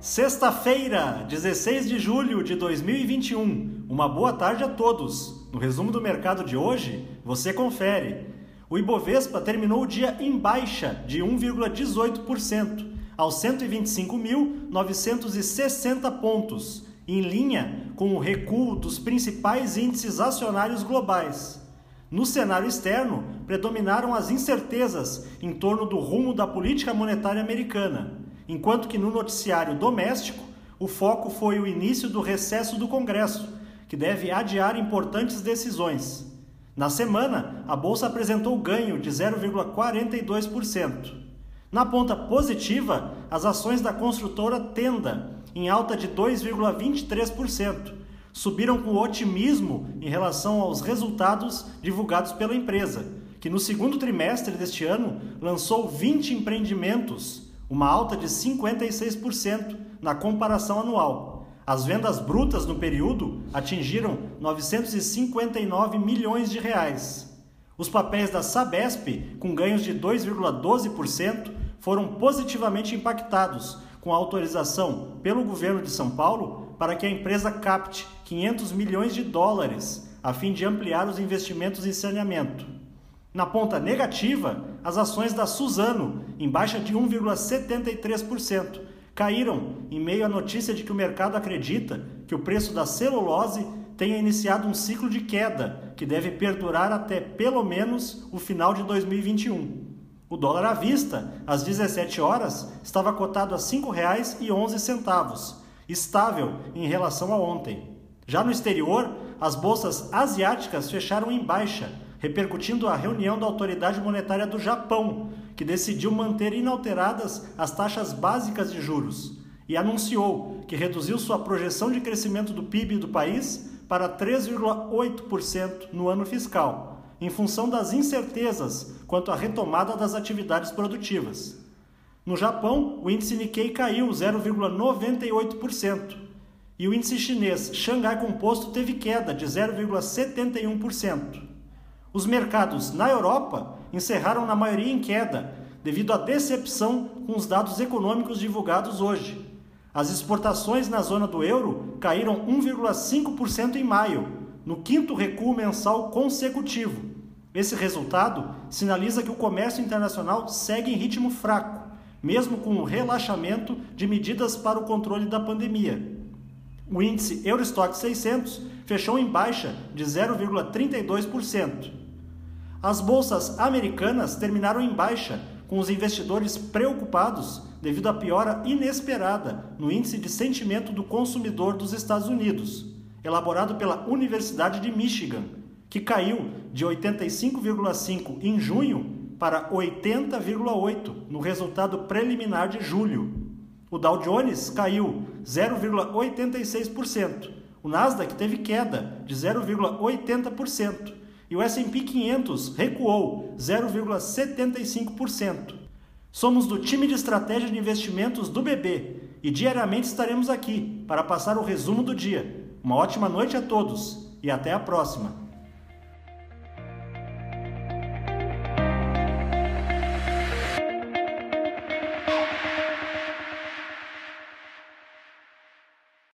Sexta-feira, 16 de julho de 2021. Uma boa tarde a todos. No resumo do mercado de hoje, você confere. O Ibovespa terminou o dia em baixa de 1,18%, aos 125.960 pontos, em linha com o recuo dos principais índices acionários globais. No cenário externo, predominaram as incertezas em torno do rumo da política monetária americana enquanto que no noticiário doméstico o foco foi o início do recesso do Congresso, que deve adiar importantes decisões. Na semana, a bolsa apresentou ganho de 0,42%. Na ponta positiva, as ações da construtora Tenda, em alta de 2,23%, subiram com otimismo em relação aos resultados divulgados pela empresa, que no segundo trimestre deste ano lançou 20 empreendimentos uma alta de 56% na comparação anual. As vendas brutas no período atingiram 959 milhões de reais. Os papéis da Sabesp, com ganhos de 2,12%, foram positivamente impactados com a autorização pelo governo de São Paulo para que a empresa capte 500 milhões de dólares a fim de ampliar os investimentos em saneamento. Na ponta negativa, as ações da Suzano, em baixa de 1,73%, caíram em meio à notícia de que o mercado acredita que o preço da celulose tenha iniciado um ciclo de queda que deve perdurar até pelo menos o final de 2021. O dólar à vista, às 17 horas, estava cotado a R$ 5,11, estável em relação a ontem. Já no exterior, as bolsas asiáticas fecharam em baixa, repercutindo a reunião da autoridade monetária do Japão, que decidiu manter inalteradas as taxas básicas de juros e anunciou que reduziu sua projeção de crescimento do PIB do país para 3,8% no ano fiscal, em função das incertezas quanto à retomada das atividades produtivas. No Japão, o índice Nikkei caiu 0,98% e o índice chinês Xangai Composto teve queda de 0,71%. Os mercados na Europa encerraram na maioria em queda, devido à decepção com os dados econômicos divulgados hoje. As exportações na zona do euro caíram 1,5% em maio, no quinto recuo mensal consecutivo. Esse resultado sinaliza que o comércio internacional segue em ritmo fraco, mesmo com o relaxamento de medidas para o controle da pandemia. O índice Eurostock 600 fechou em baixa de 0,32%. As bolsas americanas terminaram em baixa, com os investidores preocupados devido à piora inesperada no índice de sentimento do consumidor dos Estados Unidos, elaborado pela Universidade de Michigan, que caiu de 85,5 em junho para 80,8 no resultado preliminar de julho. O Dow Jones caiu 0,86%. O Nasdaq teve queda de 0,80% e o S&P 500 recuou 0,75%. Somos do time de estratégia de investimentos do BB e diariamente estaremos aqui para passar o resumo do dia. Uma ótima noite a todos e até a próxima.